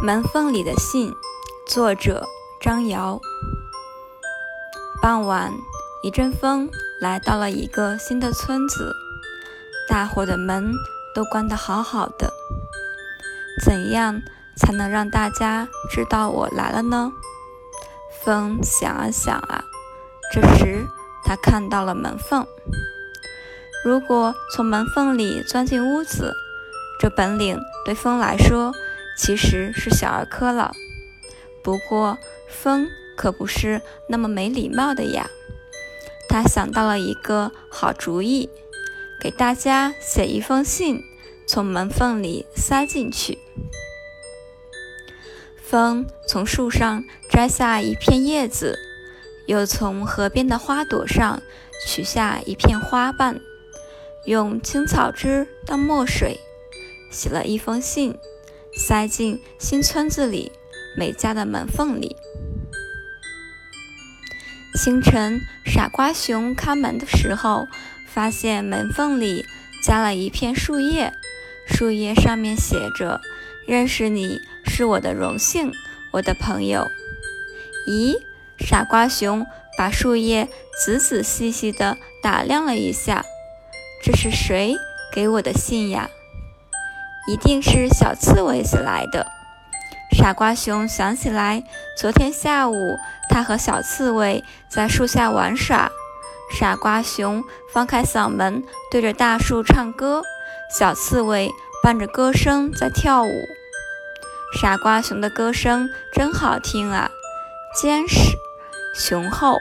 门缝里的信，作者张瑶。傍晚，一阵风来到了一个新的村子，大伙的门都关得好好的。怎样才能让大家知道我来了呢？风想啊想啊，这时他看到了门缝。如果从门缝里钻进屋子，这本领对风来说。其实是小儿科了，不过风可不是那么没礼貌的呀。他想到了一个好主意，给大家写一封信，从门缝里塞进去。风从树上摘下一片叶子，又从河边的花朵上取下一片花瓣，用青草汁当墨水，写了一封信。塞进新村子里每家的门缝里。清晨，傻瓜熊开门的时候，发现门缝里加了一片树叶，树叶上面写着：“认识你是我的荣幸，我的朋友。”咦，傻瓜熊把树叶仔仔细细地打量了一下，这是谁给我的信呀？一定是小刺猬写来的。傻瓜熊想起来，昨天下午他和小刺猬在树下玩耍。傻瓜熊放开嗓门对着大树唱歌，小刺猬伴着歌声在跳舞。傻瓜熊的歌声真好听啊，坚实、雄厚，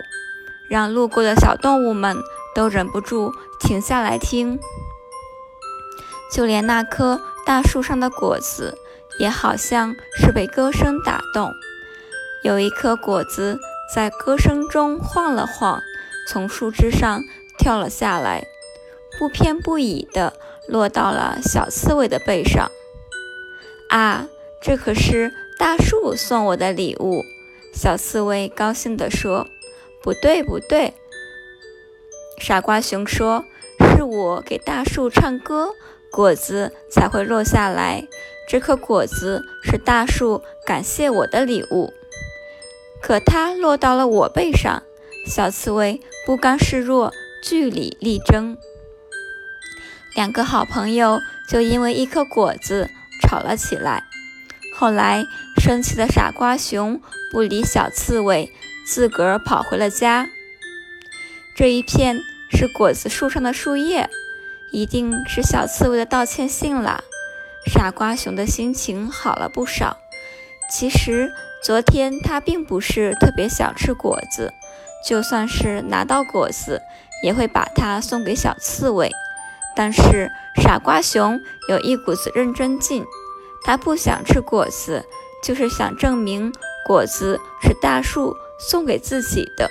让路过的小动物们都忍不住停下来听。就连那棵。大树上的果子也好像是被歌声打动，有一颗果子在歌声中晃了晃，从树枝上跳了下来，不偏不倚地落到了小刺猬的背上。啊，这可是大树送我的礼物！小刺猬高兴地说：“不对，不对。”傻瓜熊说：“是我给大树唱歌。”果子才会落下来。这颗果子是大树感谢我的礼物，可它落到了我背上。小刺猬不甘示弱，据理力争。两个好朋友就因为一颗果子吵了起来。后来，生气的傻瓜熊不理小刺猬，自个儿跑回了家。这一片是果子树上的树叶。一定是小刺猬的道歉信了，傻瓜熊的心情好了不少。其实昨天他并不是特别想吃果子，就算是拿到果子，也会把它送给小刺猬。但是傻瓜熊有一股子认真劲，他不想吃果子，就是想证明果子是大树送给自己的。